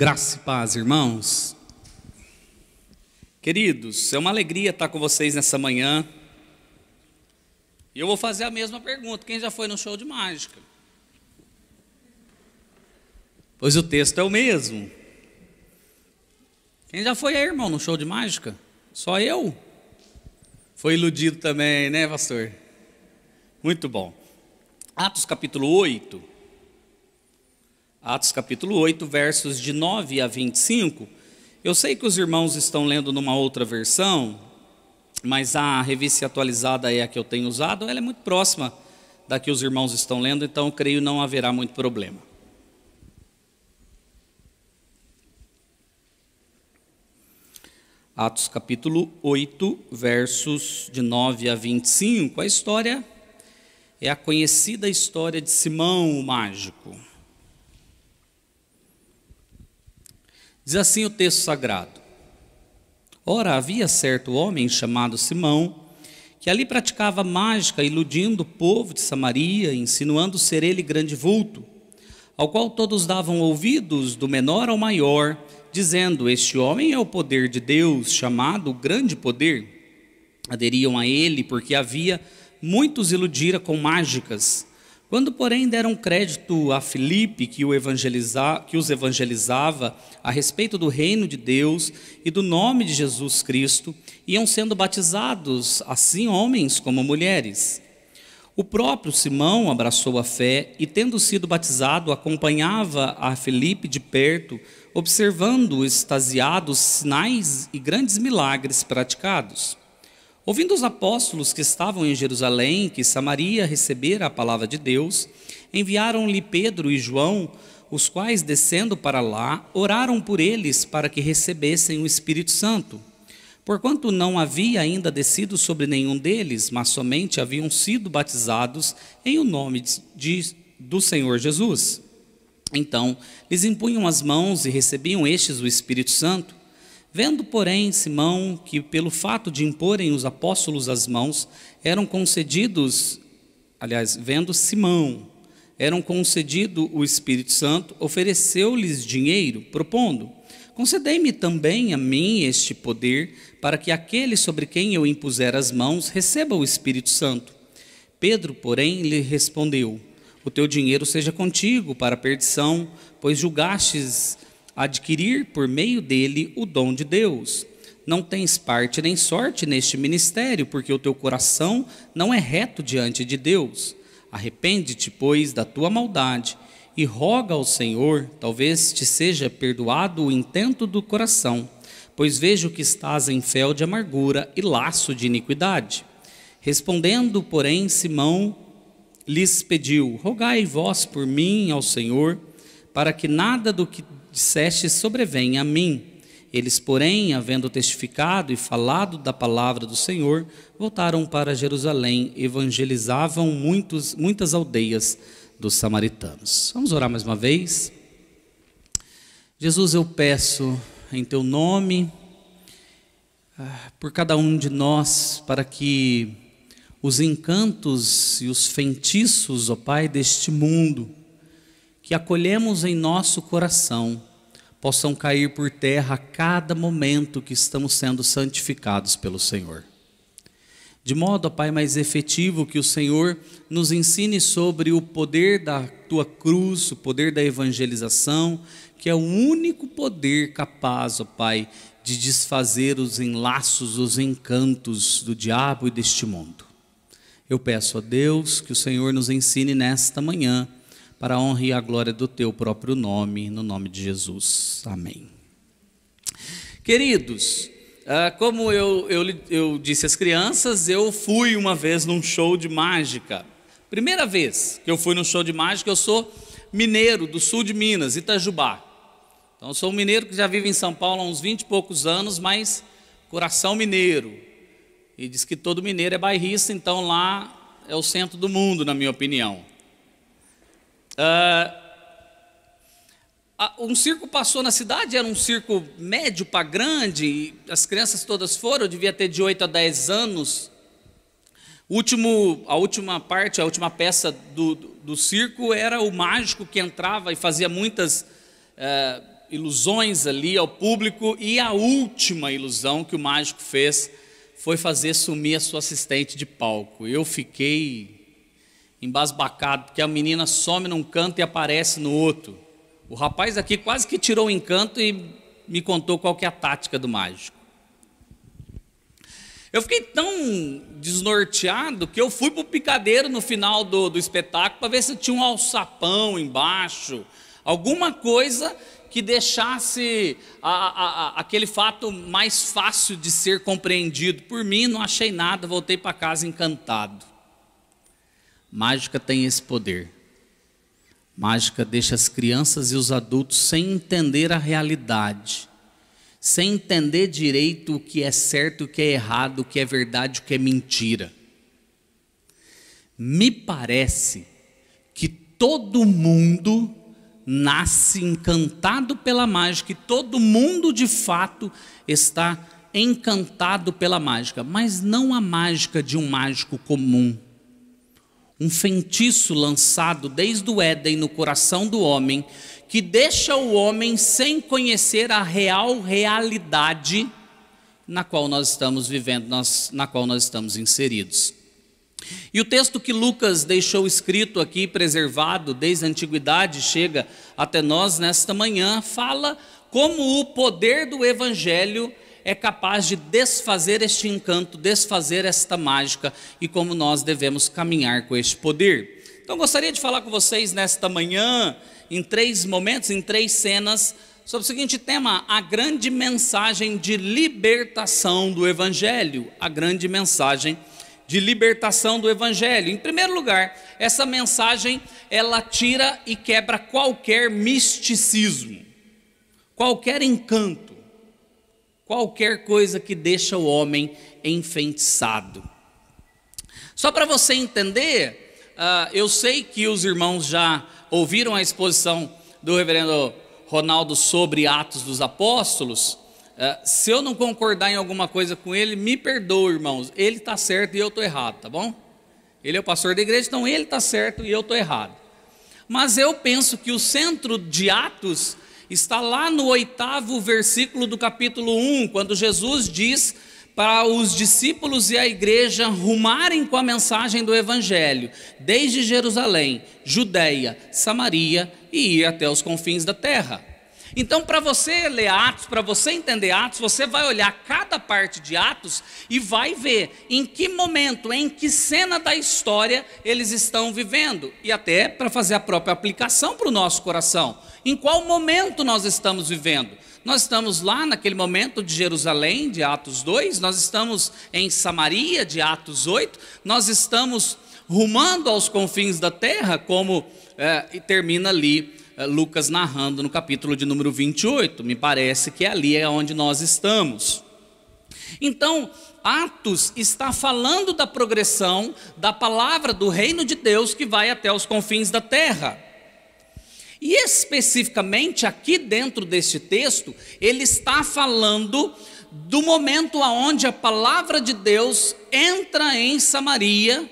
Graça e paz, irmãos. Queridos, é uma alegria estar com vocês nessa manhã. E eu vou fazer a mesma pergunta: quem já foi no show de mágica? Pois o texto é o mesmo. Quem já foi aí, irmão, no show de mágica? Só eu? Foi iludido também, né, pastor? Muito bom. Atos capítulo 8. Atos capítulo 8, versos de 9 a 25. Eu sei que os irmãos estão lendo numa outra versão, mas a revista atualizada é a que eu tenho usado, ela é muito próxima da que os irmãos estão lendo, então creio não haverá muito problema. Atos capítulo 8, versos de 9 a 25. A história é a conhecida história de Simão o mágico. Diz assim o texto sagrado: Ora, havia certo homem chamado Simão, que ali praticava mágica, iludindo o povo de Samaria, insinuando ser ele grande vulto, ao qual todos davam ouvidos, do menor ao maior, dizendo: Este homem é o poder de Deus, chamado grande poder. Aderiam a ele, porque havia muitos iludira com mágicas quando, porém, deram crédito a Filipe, que, o evangeliza, que os evangelizava a respeito do reino de Deus e do nome de Jesus Cristo, iam sendo batizados, assim homens como mulheres. O próprio Simão abraçou a fé e, tendo sido batizado, acompanhava a Filipe de perto, observando extasiados sinais e grandes milagres praticados. Ouvindo os apóstolos que estavam em Jerusalém, que Samaria recebera a palavra de Deus, enviaram-lhe Pedro e João, os quais, descendo para lá, oraram por eles para que recebessem o Espírito Santo. Porquanto não havia ainda descido sobre nenhum deles, mas somente haviam sido batizados em o nome de, do Senhor Jesus. Então, lhes impunham as mãos e recebiam estes o Espírito Santo. Vendo, porém, Simão que, pelo fato de imporem os apóstolos as mãos, eram concedidos, aliás, vendo Simão, eram concedido o Espírito Santo, ofereceu-lhes dinheiro, propondo: Concedei-me também a mim este poder, para que aquele sobre quem eu impuser as mãos receba o Espírito Santo. Pedro, porém, lhe respondeu: O teu dinheiro seja contigo para a perdição, pois julgastes adquirir por meio dele o dom de Deus. Não tens parte nem sorte neste ministério, porque o teu coração não é reto diante de Deus. Arrepende-te, pois, da tua maldade e roga ao Senhor, talvez te seja perdoado o intento do coração, pois vejo que estás em fel de amargura e laço de iniquidade. Respondendo, porém, Simão lhes pediu: Rogai vós por mim ao Senhor, para que nada do que disseste sobrevém a mim. Eles, porém, havendo testificado e falado da palavra do Senhor, voltaram para Jerusalém, evangelizavam muitos, muitas aldeias dos samaritanos. Vamos orar mais uma vez? Jesus, eu peço em teu nome, ah, por cada um de nós, para que os encantos e os feitiços, ó Pai, deste mundo, que acolhemos em nosso coração, possam cair por terra a cada momento que estamos sendo santificados pelo Senhor. De modo, Pai, mais efetivo, que o Senhor nos ensine sobre o poder da tua cruz, o poder da evangelização, que é o único poder capaz, ó Pai, de desfazer os enlaços, os encantos do diabo e deste mundo. Eu peço a Deus que o Senhor nos ensine nesta manhã para a honra e a glória do teu próprio nome, no nome de Jesus. Amém. Queridos, ah, como eu, eu, eu disse às crianças, eu fui uma vez num show de mágica. Primeira vez que eu fui num show de mágica, eu sou mineiro do sul de Minas, Itajubá. Então, eu sou um mineiro que já vive em São Paulo há uns 20 e poucos anos, mas coração mineiro. E diz que todo mineiro é bairrista, então lá é o centro do mundo, na minha opinião. Uh, um circo passou na cidade, era um circo médio para grande, as crianças todas foram, eu devia ter de 8 a 10 anos. último, a última parte, a última peça do, do, do, circo era o mágico que entrava e fazia muitas uh, ilusões ali ao público e a última ilusão que o mágico fez foi fazer sumir a sua assistente de palco. Eu fiquei embasbacado, porque a menina some num canto e aparece no outro. O rapaz aqui quase que tirou o encanto e me contou qual que é a tática do mágico. Eu fiquei tão desnorteado que eu fui para o picadeiro no final do, do espetáculo para ver se tinha um alçapão embaixo, alguma coisa que deixasse a, a, a, aquele fato mais fácil de ser compreendido. Por mim, não achei nada, voltei para casa encantado. Mágica tem esse poder. Mágica deixa as crianças e os adultos sem entender a realidade, sem entender direito o que é certo, o que é errado, o que é verdade, o que é mentira. Me parece que todo mundo nasce encantado pela mágica e todo mundo de fato está encantado pela mágica, mas não a mágica de um mágico comum. Um feitiço lançado desde o Éden no coração do homem, que deixa o homem sem conhecer a real realidade na qual nós estamos vivendo, na qual nós estamos inseridos. E o texto que Lucas deixou escrito aqui, preservado desde a antiguidade, chega até nós nesta manhã, fala como o poder do Evangelho é capaz de desfazer este encanto, desfazer esta mágica e como nós devemos caminhar com este poder. Então, gostaria de falar com vocês nesta manhã, em três momentos, em três cenas, sobre o seguinte tema: a grande mensagem de libertação do Evangelho. A grande mensagem de libertação do evangelho. Em primeiro lugar, essa mensagem ela tira e quebra qualquer misticismo, qualquer encanto, qualquer coisa que deixa o homem enfeitiçado. Só para você entender, uh, eu sei que os irmãos já ouviram a exposição do reverendo Ronaldo sobre Atos dos Apóstolos. É, se eu não concordar em alguma coisa com ele, me perdoe, irmãos. Ele está certo e eu estou errado, tá bom? Ele é o pastor da igreja, então ele está certo e eu estou errado. Mas eu penso que o centro de Atos está lá no oitavo versículo do capítulo 1, quando Jesus diz para os discípulos e a igreja rumarem com a mensagem do Evangelho, desde Jerusalém, Judéia, Samaria e ir até os confins da terra. Então, para você ler Atos, para você entender Atos, você vai olhar cada parte de Atos e vai ver em que momento, em que cena da história eles estão vivendo, e até para fazer a própria aplicação para o nosso coração. Em qual momento nós estamos vivendo? Nós estamos lá naquele momento de Jerusalém, de Atos 2, nós estamos em Samaria, de Atos 8, nós estamos rumando aos confins da terra, como é, termina ali eh, Lucas narrando no capítulo de número 28. Me parece que ali é onde nós estamos. Então, Atos está falando da progressão da palavra do reino de Deus que vai até os confins da terra. E especificamente aqui dentro deste texto, ele está falando do momento aonde a palavra de Deus entra em Samaria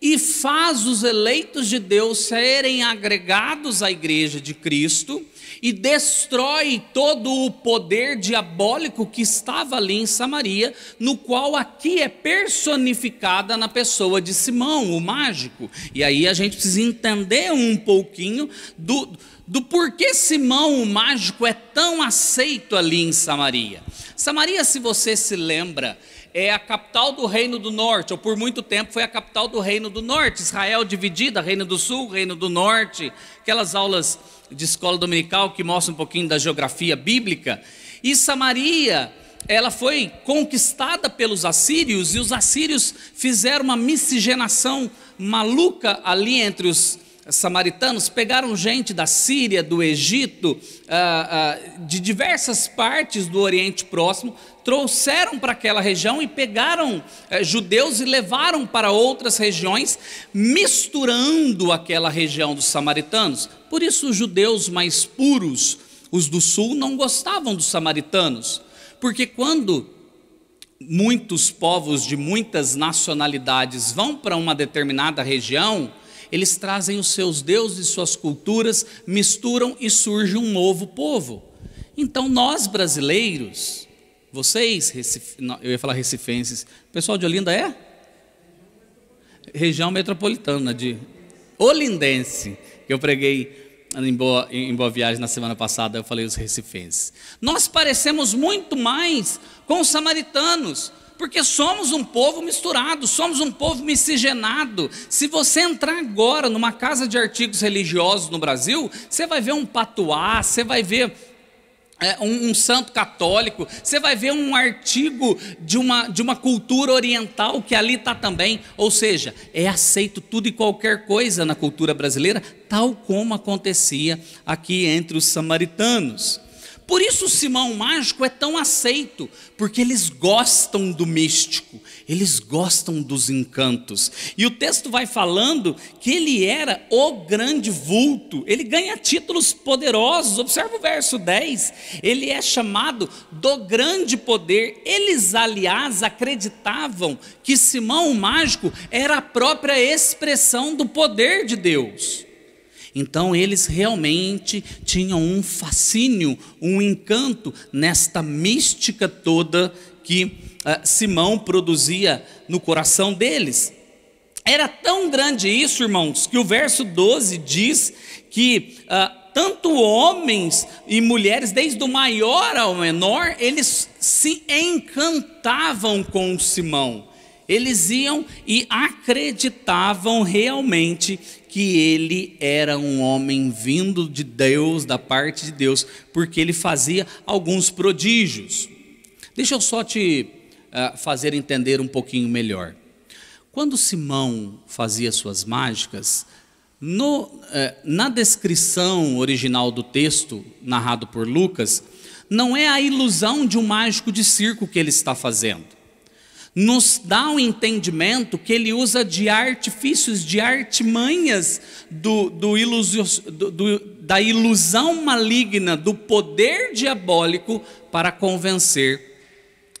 e faz os eleitos de Deus serem agregados à igreja de Cristo e destrói todo o poder diabólico que estava ali em Samaria, no qual aqui é personificada na pessoa de Simão, o mágico. E aí a gente precisa entender um pouquinho do, do porquê Simão, o mágico, é tão aceito ali em Samaria. Samaria, se você se lembra, é a capital do Reino do Norte, ou por muito tempo foi a capital do Reino do Norte. Israel dividida, Reino do Sul, Reino do Norte, aquelas aulas de escola dominical que mostram um pouquinho da geografia bíblica. E Samaria, ela foi conquistada pelos assírios, e os assírios fizeram uma miscigenação maluca ali entre os samaritanos, pegaram gente da Síria, do Egito, ah, ah, de diversas partes do Oriente Próximo, trouxeram para aquela região e pegaram eh, judeus e levaram para outras regiões, misturando aquela região dos samaritanos. Por isso, os judeus mais puros, os do sul, não gostavam dos samaritanos, porque quando muitos povos de muitas nacionalidades vão para uma determinada região, eles trazem os seus deuses, suas culturas, misturam e surge um novo povo. Então nós brasileiros, vocês, não, eu ia falar recifenses, o pessoal de Olinda é? Região metropolitana de Olindense, que eu preguei em Boa, em Boa Viagem na semana passada, eu falei os recifenses. Nós parecemos muito mais com os samaritanos, porque somos um povo misturado, somos um povo miscigenado. Se você entrar agora numa casa de artigos religiosos no Brasil, você vai ver um patuá, você vai ver é, um, um, santo católico, você vai ver um artigo de uma, de uma cultura oriental que ali está também, ou seja, é aceito tudo e qualquer coisa na cultura brasileira, tal como acontecia aqui entre os samaritanos. Por isso o Simão Mágico é tão aceito, porque eles gostam do místico, eles gostam dos encantos. E o texto vai falando que ele era o grande vulto, ele ganha títulos poderosos. Observa o verso 10. Ele é chamado do grande poder. Eles, aliás, acreditavam que Simão Mágico era a própria expressão do poder de Deus. Então eles realmente tinham um fascínio, um encanto nesta mística toda que uh, Simão produzia no coração deles. Era tão grande isso, irmãos, que o verso 12 diz que uh, tanto homens e mulheres, desde o maior ao menor, eles se encantavam com Simão. Eles iam e acreditavam realmente que ele era um homem vindo de Deus, da parte de Deus, porque ele fazia alguns prodígios. Deixa eu só te uh, fazer entender um pouquinho melhor. Quando Simão fazia suas mágicas, no, uh, na descrição original do texto, narrado por Lucas, não é a ilusão de um mágico de circo que ele está fazendo nos dá um entendimento que ele usa de artifícios, de artimanhas do, do ilusio, do, da ilusão maligna, do poder diabólico para convencer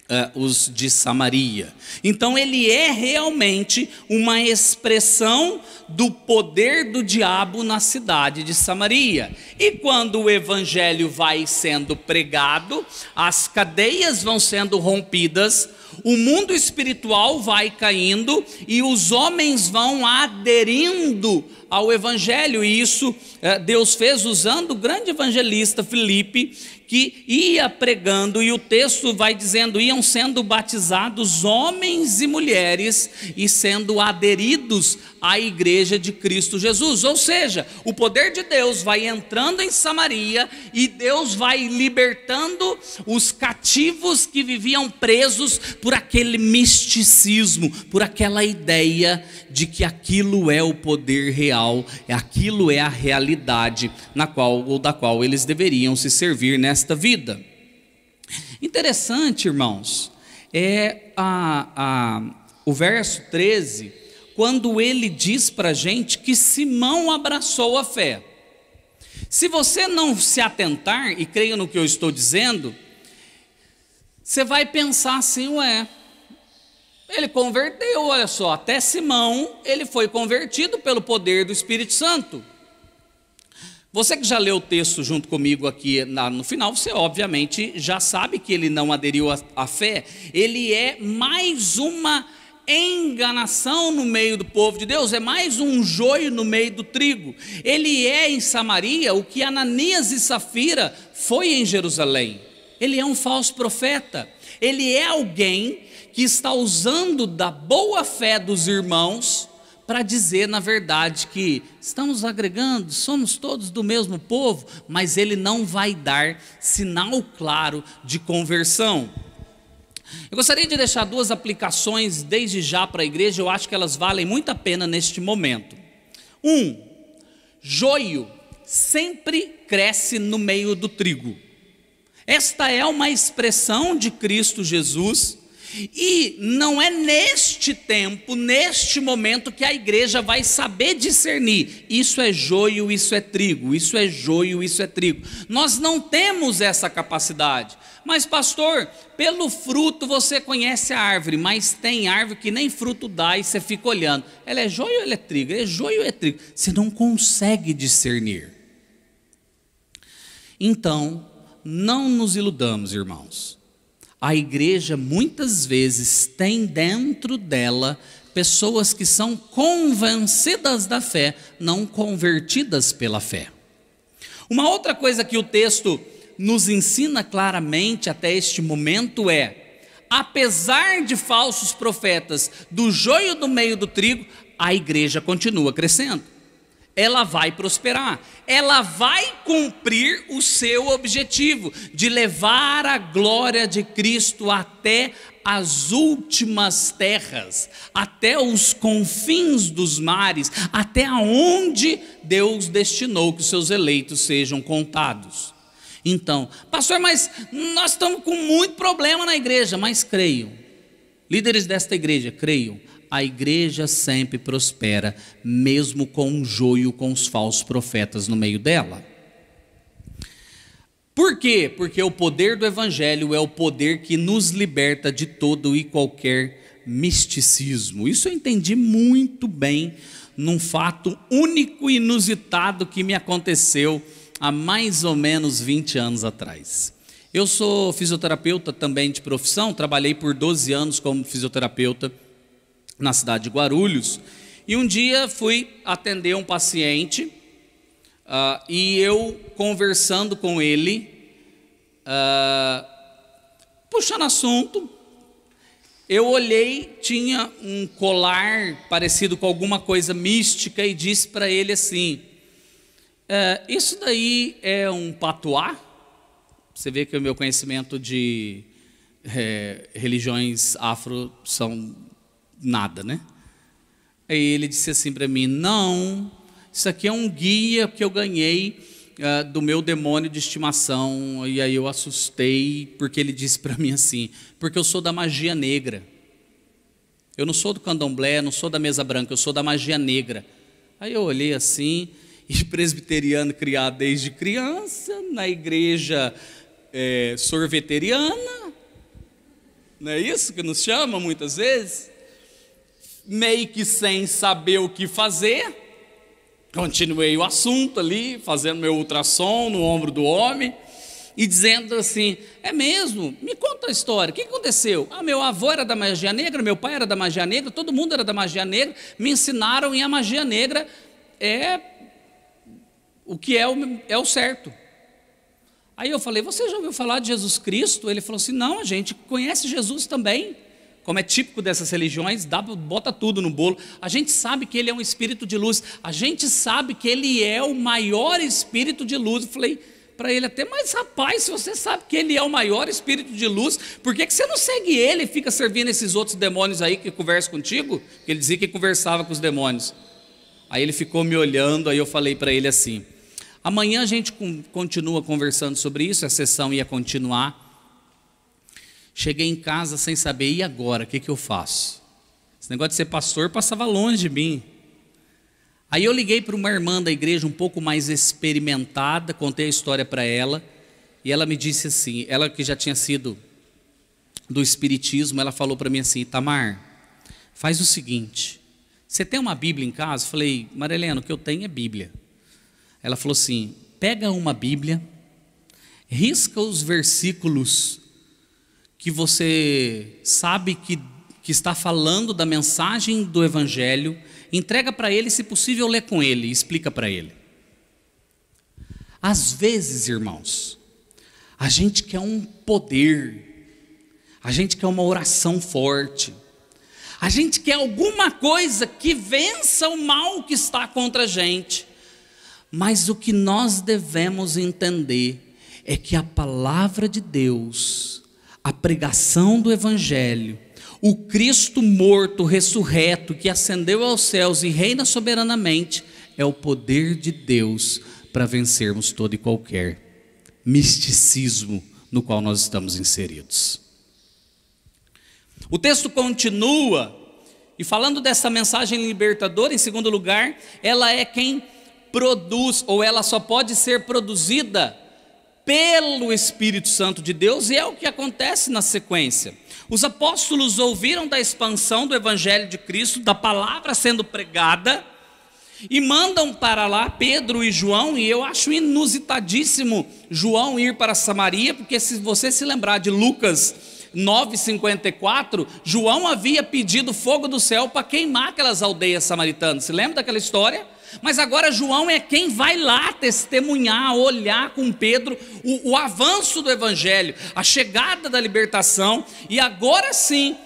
Uh, os de Samaria. Então, ele é realmente uma expressão do poder do diabo na cidade de Samaria. E quando o evangelho vai sendo pregado, as cadeias vão sendo rompidas, o mundo espiritual vai caindo e os homens vão aderindo ao Evangelho, e isso é, Deus fez usando o grande evangelista Filipe, que ia pregando, e o texto vai dizendo: iam sendo batizados homens e mulheres e sendo aderidos à igreja de Cristo Jesus. Ou seja, o poder de Deus vai entrando em Samaria e Deus vai libertando os cativos que viviam presos por aquele misticismo, por aquela ideia de que aquilo é o poder real, aquilo é a realidade na qual ou da qual eles deveriam se servir nesta vida. Interessante, irmãos, é a, a, o verso 13, quando ele diz para a gente que Simão abraçou a fé. Se você não se atentar, e creia no que eu estou dizendo, você vai pensar assim, ué, ele converteu, olha só, até Simão, ele foi convertido pelo poder do Espírito Santo. Você que já leu o texto junto comigo aqui na, no final, você obviamente já sabe que ele não aderiu à fé. Ele é mais uma enganação no meio do povo de Deus, é mais um joio no meio do trigo. Ele é em Samaria o que Ananias e Safira foi em Jerusalém. Ele é um falso profeta. Ele é alguém que está usando da boa fé dos irmãos para dizer, na verdade, que estamos agregando, somos todos do mesmo povo, mas ele não vai dar sinal claro de conversão. Eu gostaria de deixar duas aplicações desde já para a igreja, eu acho que elas valem muito a pena neste momento. Um, joio sempre cresce no meio do trigo. Esta é uma expressão de Cristo Jesus e não é neste tempo, neste momento, que a igreja vai saber discernir: isso é joio, isso é trigo, isso é joio, isso é trigo. Nós não temos essa capacidade. Mas, pastor, pelo fruto você conhece a árvore, mas tem árvore que nem fruto dá e você fica olhando. Ela é joio ou ela é trigo? É joio ou é trigo? Você não consegue discernir. Então, não nos iludamos, irmãos. A igreja muitas vezes tem dentro dela pessoas que são convencidas da fé, não convertidas pela fé. Uma outra coisa que o texto nos ensina claramente até este momento é: apesar de falsos profetas, do joio do meio do trigo, a igreja continua crescendo. Ela vai prosperar, ela vai cumprir o seu objetivo de levar a glória de Cristo até as últimas terras, até os confins dos mares, até aonde Deus destinou que os seus eleitos sejam contados. Então, pastor, mas nós estamos com muito problema na igreja, mas creio. Líderes desta igreja, creio. A igreja sempre prospera, mesmo com um joio com os falsos profetas no meio dela. Por quê? Porque o poder do Evangelho é o poder que nos liberta de todo e qualquer misticismo. Isso eu entendi muito bem num fato único e inusitado que me aconteceu há mais ou menos 20 anos atrás. Eu sou fisioterapeuta também de profissão, trabalhei por 12 anos como fisioterapeuta na cidade de Guarulhos. E um dia fui atender um paciente uh, e eu conversando com ele, uh, puxando assunto, eu olhei, tinha um colar parecido com alguma coisa mística e disse para ele assim: é, isso daí é um patuá? Você vê que o meu conhecimento de é, religiões afro são nada, né? Aí ele disse assim para mim: Não, isso aqui é um guia que eu ganhei uh, do meu demônio de estimação. E aí eu assustei, porque ele disse para mim assim: Porque eu sou da magia negra. Eu não sou do candomblé, não sou da mesa branca, eu sou da magia negra. Aí eu olhei assim, e presbiteriano criado desde criança, na igreja é, sorveteriana, não é isso que nos chama muitas vezes? Meio que sem saber o que fazer, continuei o assunto ali, fazendo meu ultrassom no ombro do homem e dizendo assim: é mesmo? Me conta a história, o que aconteceu? Ah, meu avô era da magia negra, meu pai era da magia negra, todo mundo era da magia negra, me ensinaram e a magia negra é o que é o, é o certo. Aí eu falei: Você já ouviu falar de Jesus Cristo? Ele falou assim: Não, a gente conhece Jesus também. Como é típico dessas religiões, dá, bota tudo no bolo. A gente sabe que ele é um espírito de luz. A gente sabe que ele é o maior espírito de luz. Eu falei para ele até, mas rapaz, se você sabe que ele é o maior espírito de luz, por que, que você não segue ele e fica servindo esses outros demônios aí que conversam contigo? Ele dizia que conversava com os demônios. Aí ele ficou me olhando, aí eu falei para ele assim: Amanhã a gente continua conversando sobre isso, a sessão ia continuar. Cheguei em casa sem saber, e agora? O que, que eu faço? Esse negócio de ser pastor passava longe de mim. Aí eu liguei para uma irmã da igreja um pouco mais experimentada, contei a história para ela, e ela me disse assim: ela que já tinha sido do Espiritismo, ela falou para mim assim: Tamar, faz o seguinte, você tem uma Bíblia em casa? Eu falei, Marilena, o que eu tenho é Bíblia. Ela falou assim: pega uma Bíblia, risca os versículos que você sabe que, que está falando da mensagem do Evangelho, entrega para ele, se possível, lê com ele, explica para ele. Às vezes, irmãos, a gente quer um poder, a gente quer uma oração forte, a gente quer alguma coisa que vença o mal que está contra a gente. Mas o que nós devemos entender é que a palavra de Deus, a pregação do Evangelho, o Cristo morto, ressurreto, que ascendeu aos céus e reina soberanamente, é o poder de Deus para vencermos todo e qualquer misticismo no qual nós estamos inseridos. O texto continua, e falando dessa mensagem libertadora, em segundo lugar, ela é quem produz, ou ela só pode ser produzida pelo Espírito Santo de Deus, e é o que acontece na sequência. Os apóstolos ouviram da expansão do Evangelho de Cristo, da palavra sendo pregada, E mandam para lá Pedro e João, e eu acho inusitadíssimo João ir para Samaria, porque se você se lembrar de Lucas 9,54, João havia pedido fogo do céu para queimar aquelas aldeias samaritanas. Se lembra daquela história? Mas agora João é quem vai lá testemunhar, olhar com Pedro o, o avanço do Evangelho, a chegada da libertação, e agora sim,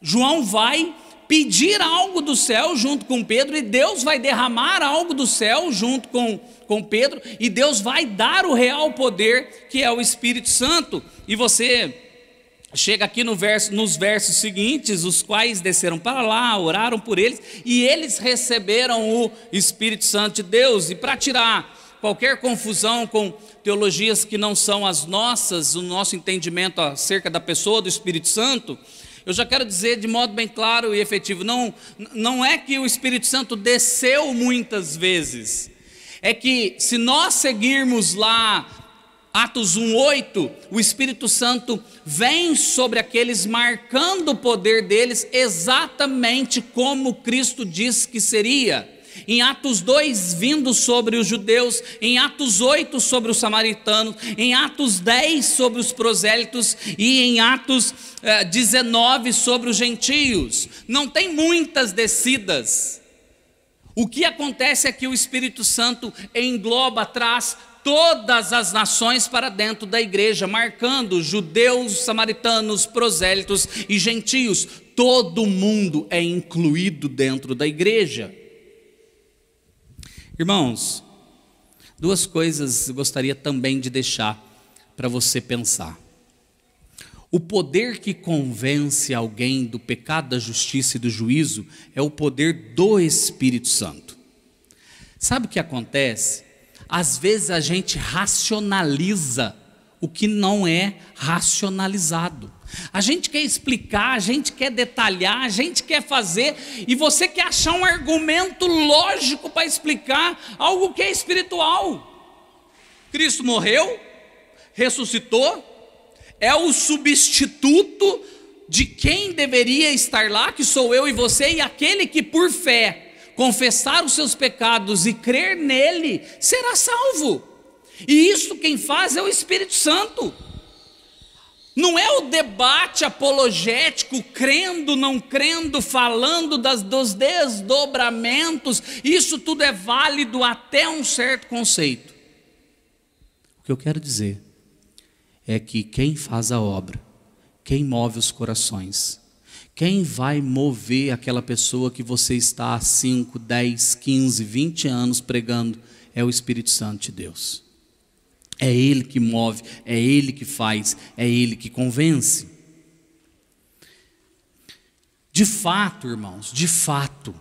João vai pedir algo do céu junto com Pedro, e Deus vai derramar algo do céu junto com, com Pedro, e Deus vai dar o real poder que é o Espírito Santo. E você chega aqui no verso, nos versos seguintes, os quais desceram para lá, oraram por eles, e eles receberam o Espírito Santo de Deus. E para tirar qualquer confusão com teologias que não são as nossas, o nosso entendimento acerca da pessoa do Espírito Santo, eu já quero dizer de modo bem claro e efetivo: não, não é que o Espírito Santo desceu muitas vezes, é que se nós seguirmos lá Atos 1:8, o Espírito Santo vem sobre aqueles marcando o poder deles exatamente como Cristo disse que seria em Atos 2, vindo sobre os judeus, em Atos 8, sobre os samaritanos, em Atos 10, sobre os prosélitos, e em Atos eh, 19, sobre os gentios. Não tem muitas descidas. O que acontece é que o Espírito Santo engloba, traz todas as nações para dentro da igreja, marcando judeus, samaritanos, prosélitos e gentios. Todo mundo é incluído dentro da igreja. Irmãos, duas coisas eu gostaria também de deixar para você pensar. O poder que convence alguém do pecado, da justiça e do juízo é o poder do Espírito Santo. Sabe o que acontece? Às vezes a gente racionaliza o que não é racionalizado. A gente quer explicar, a gente quer detalhar, a gente quer fazer, e você quer achar um argumento lógico para explicar algo que é espiritual. Cristo morreu, ressuscitou, é o substituto de quem deveria estar lá, que sou eu e você, e aquele que por fé confessar os seus pecados e crer nele, será salvo. E isso quem faz é o Espírito Santo. Não é o debate apologético, crendo, não crendo, falando das, dos desdobramentos, isso tudo é válido até um certo conceito. O que eu quero dizer é que quem faz a obra, quem move os corações, quem vai mover aquela pessoa que você está há 5, 10, 15, 20 anos pregando é o Espírito Santo de Deus. É Ele que move, é Ele que faz, é Ele que convence. De fato, irmãos, de fato,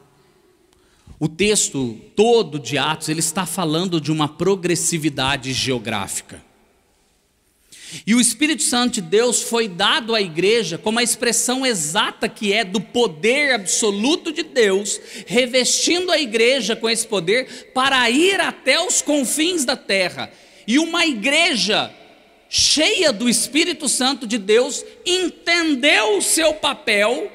o texto todo de Atos, ele está falando de uma progressividade geográfica. E o Espírito Santo de Deus foi dado à igreja como a expressão exata que é do poder absoluto de Deus, revestindo a igreja com esse poder para ir até os confins da terra. E uma igreja cheia do Espírito Santo de Deus entendeu o seu papel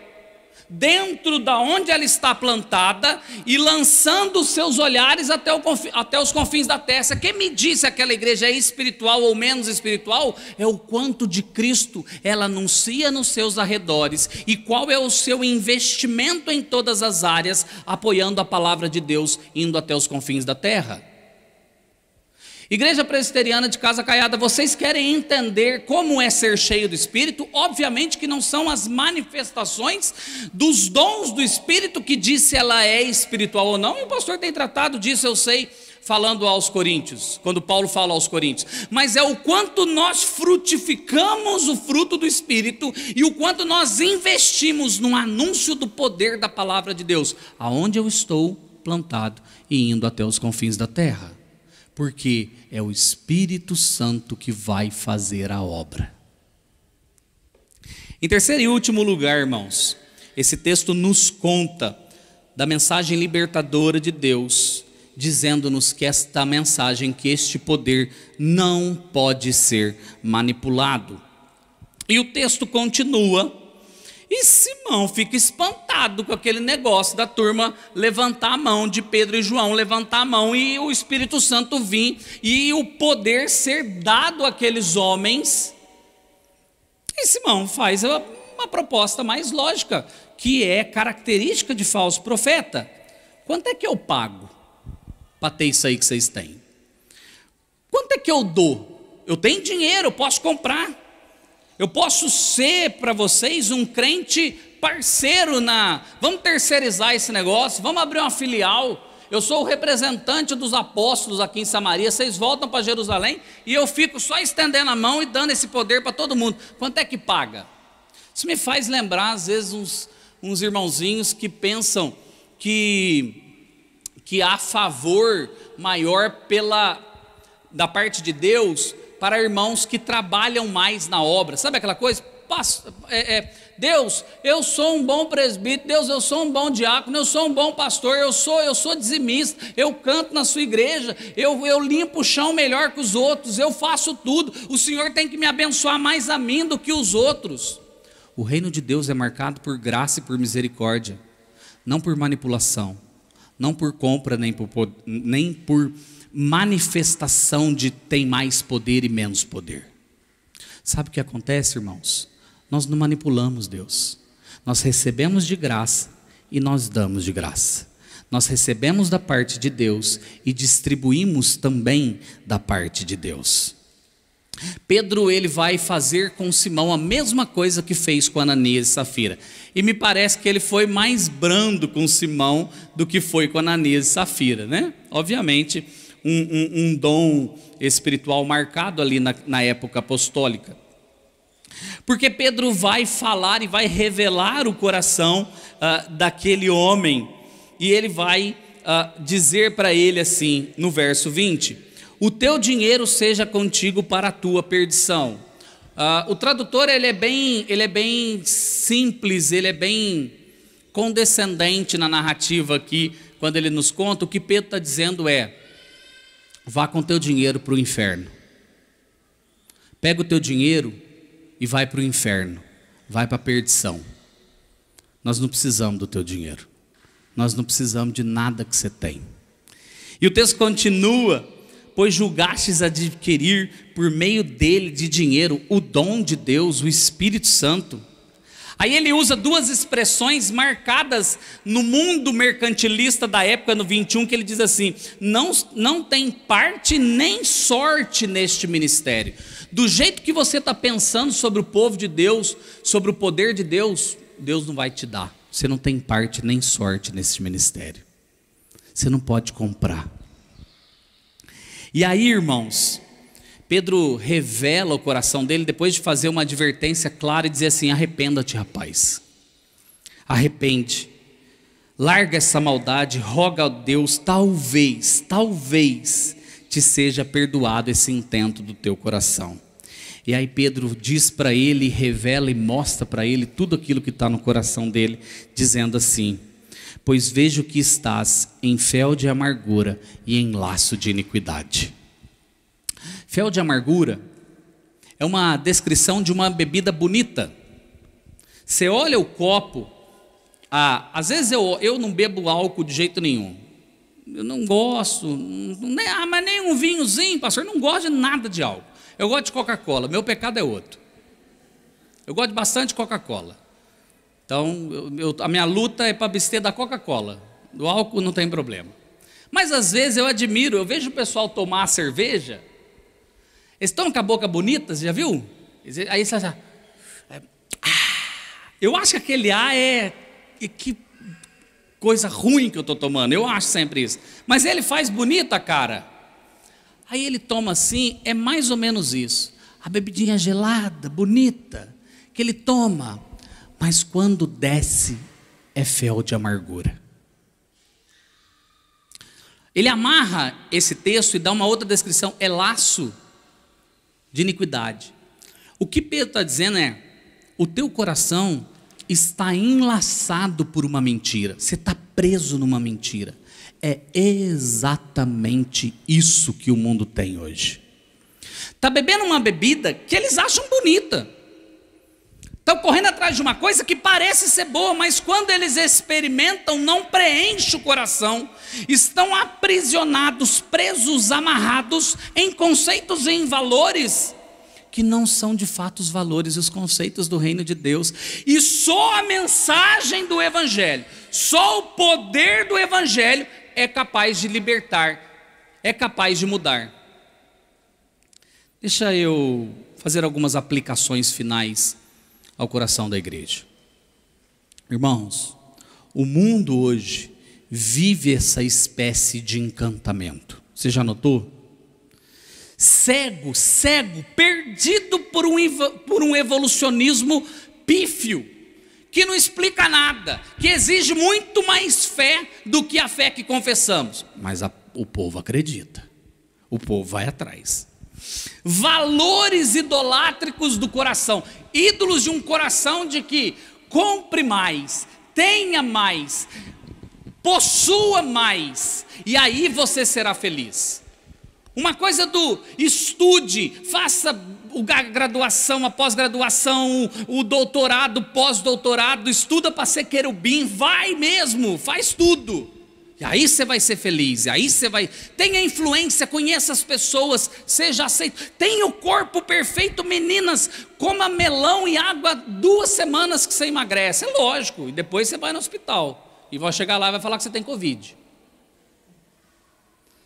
dentro da onde ela está plantada e lançando os seus olhares até, até os confins da terra. Quem me disse se aquela igreja é espiritual ou menos espiritual é o quanto de Cristo ela anuncia nos seus arredores e qual é o seu investimento em todas as áreas, apoiando a palavra de Deus, indo até os confins da terra. Igreja Presbiteriana de Casa Caiada, vocês querem entender como é ser cheio do Espírito? Obviamente que não são as manifestações dos dons do Espírito que diz se ela é espiritual ou não, e o pastor tem tratado disso, eu sei, falando aos Coríntios, quando Paulo fala aos Coríntios, mas é o quanto nós frutificamos o fruto do Espírito e o quanto nós investimos no anúncio do poder da palavra de Deus, aonde eu estou plantado e indo até os confins da terra porque é o Espírito Santo que vai fazer a obra. Em terceiro e último lugar, irmãos, esse texto nos conta da mensagem libertadora de Deus, dizendo-nos que esta mensagem, que este poder não pode ser manipulado. E o texto continua E Simão fica espantado com aquele negócio da turma levantar a mão, de Pedro e João levantar a mão e o Espírito Santo vir e o poder ser dado àqueles homens. E Simão faz uma proposta mais lógica, que é característica de falso profeta. Quanto é que eu pago para ter isso aí que vocês têm? Quanto é que eu dou? Eu tenho dinheiro, eu posso comprar. Eu posso ser para vocês um crente parceiro na. Vamos terceirizar esse negócio, vamos abrir uma filial. Eu sou o representante dos apóstolos aqui em Samaria. Vocês voltam para Jerusalém e eu fico só estendendo a mão e dando esse poder para todo mundo. Quanto é que paga? Isso me faz lembrar, às vezes, uns, uns irmãozinhos que pensam que, que há favor maior pela da parte de Deus para irmãos que trabalham mais na obra. Sabe aquela coisa? É, é, Deus, eu sou um bom presbítero, Deus, eu sou um bom diácono, eu sou um bom pastor, eu sou, eu sou dizimista, eu canto na sua igreja, eu, eu limpo o chão melhor que os outros, eu faço tudo. O Senhor tem que me abençoar mais a mim do que os outros. O reino de Deus é marcado por graça e por misericórdia, não por manipulação, não por compra, nem por, nem por manifestação de tem mais poder e menos poder. Sabe o que acontece, irmãos? Nós não manipulamos Deus. Nós recebemos de graça e nós damos de graça. Nós recebemos da parte de Deus e distribuímos também da parte de Deus. Pedro ele vai fazer com Simão a mesma coisa que fez com Ananias e Safira. E me parece que ele foi mais brando com Simão do que foi com Ananias e Safira, né? Obviamente, um, um, um dom espiritual marcado ali na, na época apostólica. Porque Pedro vai falar e vai revelar o coração uh, daquele homem, e ele vai uh, dizer para ele assim, no verso 20: O teu dinheiro seja contigo para a tua perdição. Uh, o tradutor ele é, bem, ele é bem simples, ele é bem condescendente na narrativa aqui, quando ele nos conta, o que Pedro está dizendo é: Vá com teu dinheiro para o inferno. Pega o teu dinheiro e vai para o inferno. Vai para a perdição. Nós não precisamos do teu dinheiro. Nós não precisamos de nada que você tem. E o texto continua: Pois julgastes adquirir por meio dele de dinheiro o dom de Deus, o Espírito Santo Aí ele usa duas expressões marcadas no mundo mercantilista da época, no 21, que ele diz assim: não, não tem parte nem sorte neste ministério. Do jeito que você está pensando sobre o povo de Deus, sobre o poder de Deus, Deus não vai te dar. Você não tem parte nem sorte nesse ministério. Você não pode comprar. E aí, irmãos, Pedro revela o coração dele depois de fazer uma advertência clara e dizer assim: arrependa-te, rapaz. Arrepende. Larga essa maldade, roga a Deus, talvez, talvez te seja perdoado esse intento do teu coração. E aí Pedro diz para ele, revela e mostra para ele tudo aquilo que está no coração dele, dizendo assim: Pois vejo que estás em fel de amargura e em laço de iniquidade. Fel de amargura é uma descrição de uma bebida bonita. Você olha o copo, ah, às vezes eu, eu não bebo álcool de jeito nenhum. Eu não gosto, nem, ah, mas nem um vinhozinho, pastor, eu não gosto de nada de álcool. Eu gosto de Coca-Cola, meu pecado é outro. Eu gosto bastante Coca-Cola. Então, eu, eu, a minha luta é para abster da Coca-Cola. Do álcool não tem problema. Mas às vezes eu admiro, eu vejo o pessoal tomar cerveja eles estão com a boca bonita, você já viu? Aí você. É, ah, eu acho que aquele ar é. Que coisa ruim que eu estou tomando. Eu acho sempre isso. Mas ele faz bonita, cara. Aí ele toma assim, é mais ou menos isso. A bebidinha gelada, bonita, que ele toma. Mas quando desce, é fel de amargura. Ele amarra esse texto e dá uma outra descrição: é laço de iniquidade. O que Pedro está dizendo é: o teu coração está enlaçado por uma mentira, você está preso numa mentira. É exatamente isso que o mundo tem hoje. Está bebendo uma bebida que eles acham bonita. Estão correndo atrás de uma coisa que parece ser boa, mas quando eles experimentam, não preenche o coração. Estão aprisionados, presos, amarrados em conceitos e em valores que não são de fato os valores e os conceitos do reino de Deus. E só a mensagem do Evangelho, só o poder do Evangelho é capaz de libertar, é capaz de mudar. Deixa eu fazer algumas aplicações finais ao coração da igreja. Irmãos, o mundo hoje vive essa espécie de encantamento. Você já notou? Cego, cego, perdido por um, por um evolucionismo pífio, que não explica nada, que exige muito mais fé do que a fé que confessamos. Mas a, o povo acredita, o povo vai atrás valores idolátricos do coração, ídolos de um coração de que compre mais, tenha mais, possua mais, e aí você será feliz. Uma coisa do estude, faça a graduação, a pós-graduação, o doutorado, pós-doutorado, estuda para ser querubim, vai mesmo, faz tudo. E aí você vai ser feliz, e aí você vai. Tenha influência, conheça as pessoas, seja aceito. Tenha o corpo perfeito, meninas. Coma melão e água duas semanas que você emagrece. É lógico. E depois você vai no hospital. E vai chegar lá e vai falar que você tem Covid.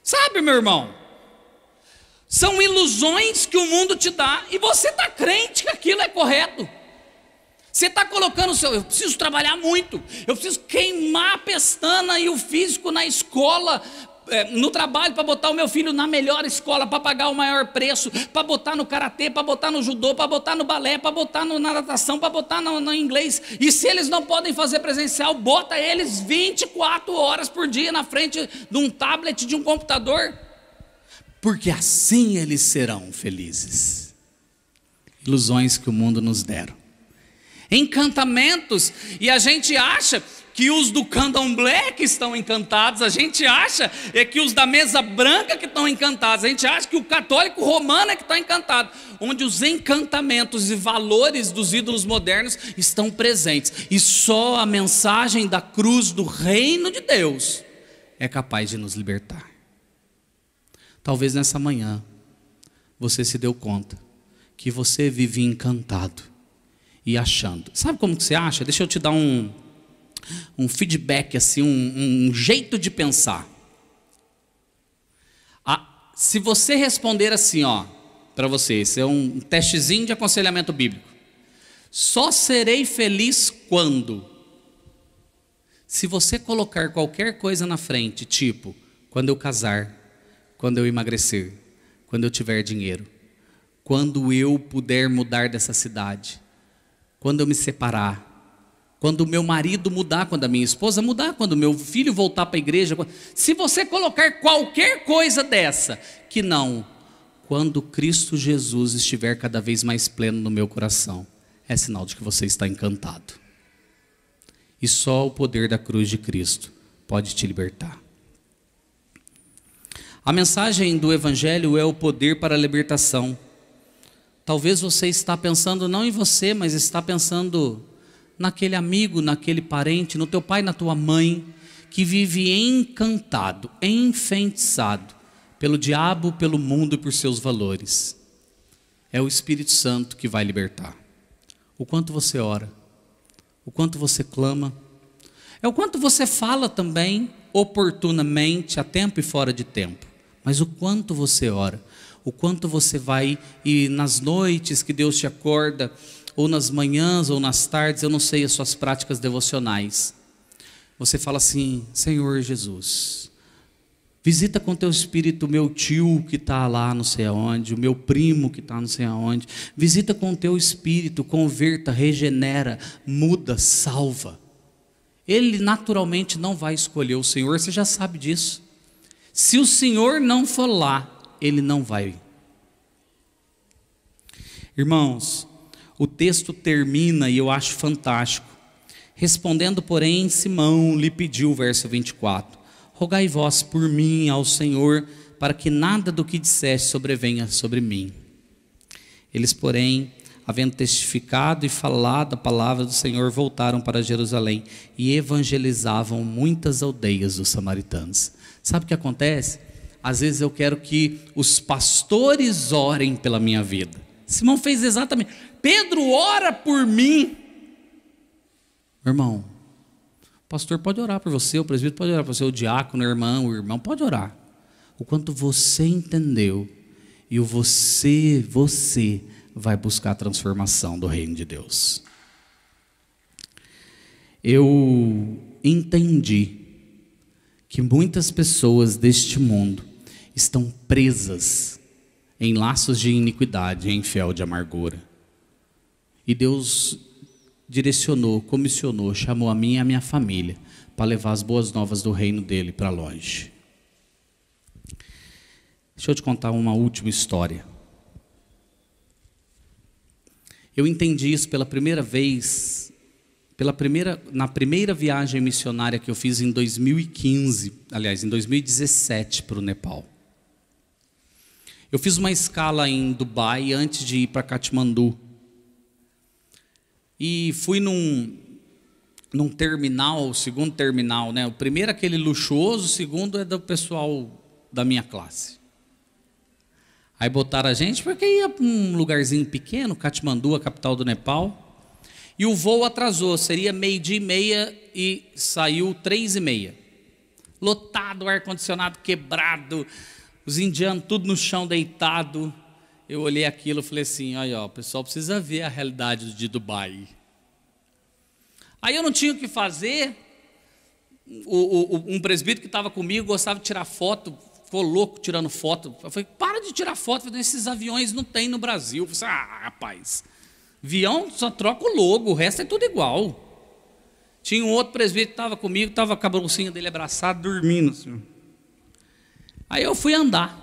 Sabe, meu irmão? São ilusões que o mundo te dá e você está crente que aquilo é correto. Você está colocando o seu, eu preciso trabalhar muito, eu preciso queimar a pestana e o físico na escola, é, no trabalho para botar o meu filho na melhor escola, para pagar o maior preço, para botar no karatê, para botar no judô, para botar no balé, para botar no, na natação, para botar no, no, inglês. E se eles não podem fazer presencial, bota eles 24 horas por dia na frente de um tablet, de um computador, porque assim eles serão felizes. Ilusões que o mundo nos deram encantamentos, e a gente acha que os do candomblé que estão encantados, a gente acha é que os da mesa branca que estão encantados, a gente acha que o católico romano é que está encantado, onde os encantamentos e valores dos ídolos modernos estão presentes, e só a mensagem da cruz do reino de Deus é capaz de nos libertar. Talvez nessa manhã você se deu conta que você vive encantado e achando. Sabe como que você acha? Deixa eu te dar um, um feedback, assim, um, um jeito de pensar. Ah, se você responder assim, ó, para você, esse é um testezinho de aconselhamento bíblico. Só serei feliz quando. Se você colocar qualquer coisa na frente, tipo, quando eu casar, quando eu emagrecer, quando eu tiver dinheiro, quando eu puder mudar dessa cidade, quando eu me separar, quando o meu marido mudar, quando a minha esposa mudar, quando o meu filho voltar para a igreja. Se você colocar qualquer coisa dessa, que não, quando Cristo Jesus estiver cada vez mais pleno no meu coração, é sinal de que você está encantado. E só o poder da cruz de Cristo pode te libertar. A mensagem do Evangelho é o poder para a libertação. Talvez você está pensando não em você, mas está pensando naquele amigo, naquele parente, no teu pai, na tua mãe, que vive encantado, enfeitiçado pelo diabo, pelo mundo e por seus valores. É o Espírito Santo que vai libertar. O quanto você ora, o quanto você clama, é o quanto você fala também oportunamente, a tempo e fora de tempo, mas o quanto você ora o quanto você vai e nas noites que Deus te acorda, ou nas manhãs ou nas tardes, eu não sei as suas práticas devocionais. Você fala assim: Senhor Jesus, visita com teu espírito meu tio que está lá não sei aonde, o meu primo que está não sei aonde. Visita com teu espírito, converta, regenera, muda, salva. Ele naturalmente não vai escolher o Senhor, você já sabe disso. Se o Senhor não for lá, ele não vai. Irmãos, o texto termina e eu acho fantástico. Respondendo, porém, Simão lhe pediu, verso 24: Rogai vós por mim ao Senhor, para que nada do que disseste sobrevenha sobre mim. Eles, porém, havendo testificado e falado a palavra do Senhor, voltaram para Jerusalém e evangelizavam muitas aldeias dos samaritanos. Sabe o que acontece? Às vezes eu quero que os pastores orem pela minha vida. Simão fez exatamente. Pedro ora por mim. Irmão, o pastor pode orar por você, o presbítero pode orar por você, o diácono, o irmão, o irmão pode orar. O quanto você entendeu e o você, você vai buscar a transformação do reino de Deus. Eu entendi que muitas pessoas deste mundo estão presas em laços de iniquidade, em fel de amargura. E Deus direcionou, comissionou, chamou a mim e a minha família para levar as boas novas do reino dele para longe. Deixa eu te contar uma última história. Eu entendi isso pela primeira vez, pela primeira, na primeira viagem missionária que eu fiz em 2015, aliás, em 2017 para o Nepal. Eu fiz uma escala em Dubai antes de ir para Katmandu. E fui num, num terminal, segundo terminal, né? O primeiro é aquele luxuoso, o segundo é do pessoal da minha classe. Aí botaram a gente porque ia para um lugarzinho pequeno, Katmandu, a capital do Nepal. E o voo atrasou, seria meio-dia e meia e saiu três e meia. Lotado, ar-condicionado quebrado, os indianos tudo no chão deitado. Eu olhei aquilo e falei assim: olha, o pessoal precisa ver a realidade de Dubai. Aí eu não tinha o que fazer. O, o, um presbítero que estava comigo gostava de tirar foto, ficou louco tirando foto. Eu falei, para de tirar foto, esses aviões não tem no Brasil. Eu falei, ah, rapaz, avião só troca o logo, o resto é tudo igual. Tinha um outro presbítero que estava comigo, estava com a bolsinha dele abraçado, dormindo. Assim. Aí eu fui andar,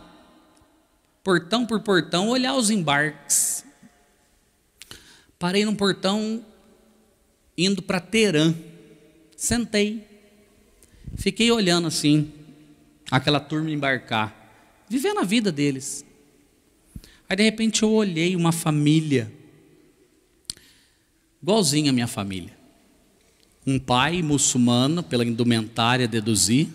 portão por portão, olhar os embarques. Parei num portão indo para Teherã. Sentei. Fiquei olhando assim aquela turma embarcar, vivendo a vida deles. Aí de repente eu olhei uma família, igualzinha a minha família. Um pai muçulmano, pela indumentária deduzir,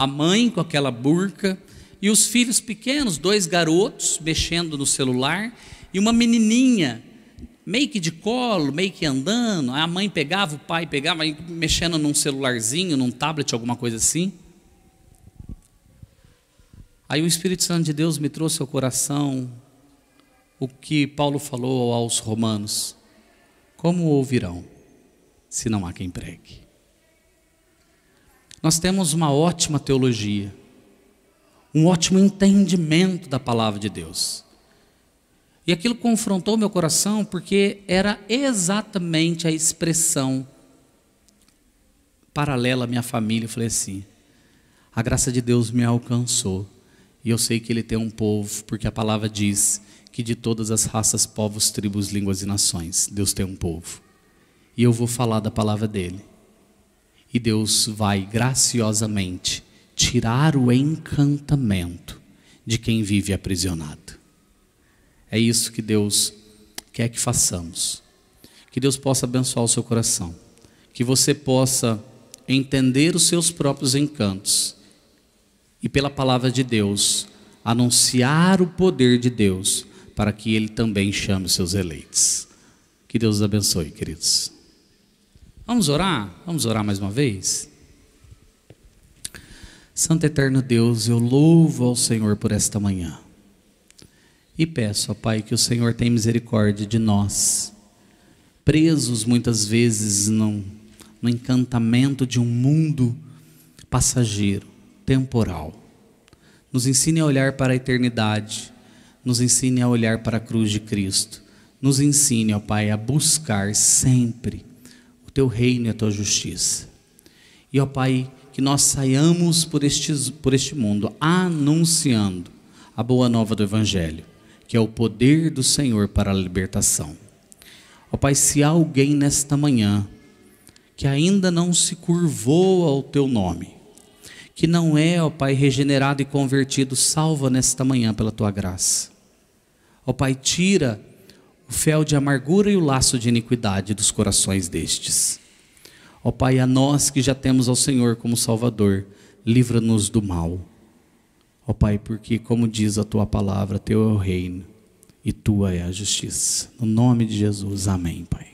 a mãe com aquela burca, e os filhos pequenos, dois garotos mexendo no celular, e uma menininha, meio que de colo, meio que andando. A mãe pegava, o pai pegava, mexendo num celularzinho, num tablet, alguma coisa assim. Aí o Espírito Santo de Deus me trouxe ao coração o que Paulo falou aos romanos: Como ouvirão, se não há quem pregue? Nós temos uma ótima teologia, um ótimo entendimento da palavra de Deus. E aquilo confrontou meu coração porque era exatamente a expressão paralela à minha família. Eu falei assim: a graça de Deus me alcançou e eu sei que ele tem um povo, porque a palavra diz que de todas as raças, povos, tribos, línguas e nações, Deus tem um povo. E eu vou falar da palavra dele. E Deus vai graciosamente tirar o encantamento de quem vive aprisionado. É isso que Deus quer que façamos. Que Deus possa abençoar o seu coração. Que você possa entender os seus próprios encantos e pela palavra de Deus, anunciar o poder de Deus para que Ele também chame os seus eleitos. Que Deus os abençoe, queridos. Vamos orar? Vamos orar mais uma vez? Santo Eterno Deus, eu louvo ao Senhor por esta manhã. E peço, ó Pai, que o Senhor tenha misericórdia de nós, presos muitas vezes no, no encantamento de um mundo passageiro temporal. Nos ensine a olhar para a eternidade, nos ensine a olhar para a cruz de Cristo. Nos ensine, ó Pai, a buscar sempre o teu reino e a tua justiça. E, ó Pai, que nós saiamos por este, por este mundo anunciando a boa nova do Evangelho, que é o poder do Senhor para a libertação. Ó Pai, se há alguém nesta manhã que ainda não se curvou ao teu nome, que não é, ó Pai, regenerado e convertido, salva nesta manhã pela tua graça. Ó Pai, tira o fel de amargura e o laço de iniquidade dos corações destes. Ó Pai, a nós que já temos ao Senhor como Salvador, livra-nos do mal. Ó Pai, porque, como diz a tua palavra, teu é o reino e tua é a justiça. No nome de Jesus, amém, Pai.